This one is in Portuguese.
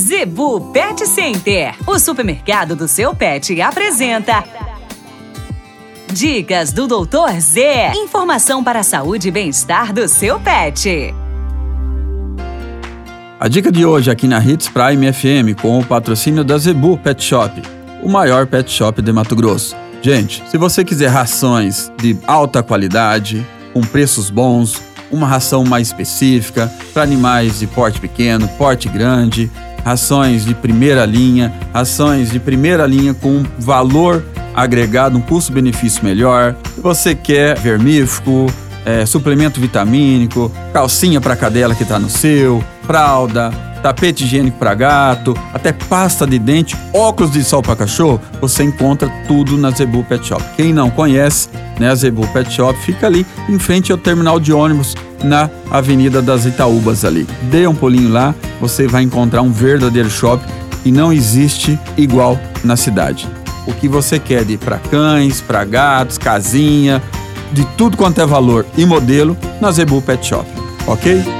Zebu Pet Center, o supermercado do seu pet, apresenta. Dicas do Doutor Z. Informação para a saúde e bem-estar do seu pet. A dica de hoje aqui na Hits Prime FM com o patrocínio da Zebu Pet Shop, o maior pet shop de Mato Grosso. Gente, se você quiser rações de alta qualidade, com preços bons, uma ração mais específica para animais de porte pequeno, porte grande, rações de primeira linha, rações de primeira linha com valor agregado, um custo-benefício melhor. Se você quer vermífugo, é, suplemento vitamínico, calcinha para cadela que está no seu, fralda, tapete higiênico para gato, até pasta de dente, óculos de sol para cachorro, você encontra tudo na Zebu Pet Shop. Quem não conhece, né, a Zebu Pet Shop fica ali em frente ao terminal de ônibus na Avenida das Itaúbas ali. Dê um pulinho lá, você vai encontrar um verdadeiro shopping e não existe igual na cidade. O que você quer de para cães, para gatos, casinha, de tudo quanto é valor e modelo na Zebu Pet Shop, ok?